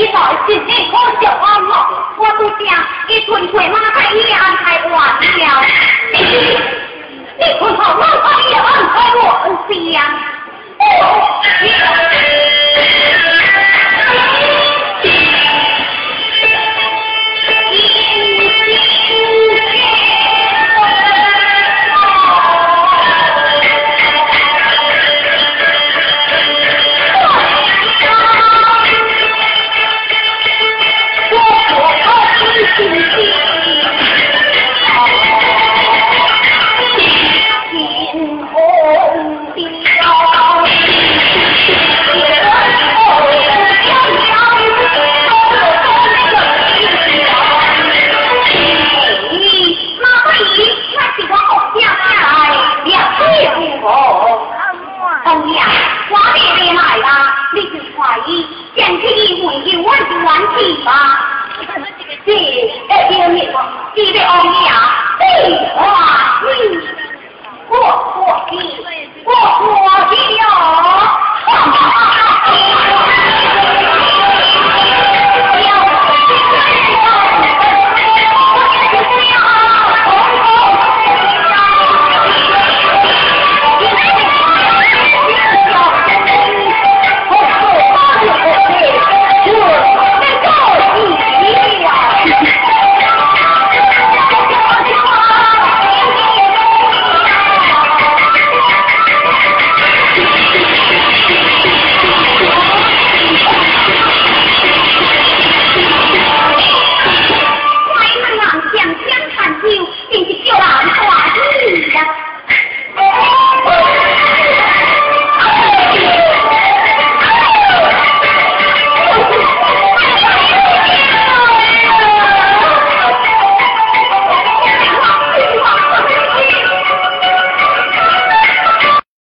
一到新年过小安乐，我都想一春回马台。我这里来啦，你就怀疑，先去医回去，我就完事吧。这个姐，记得啊，废，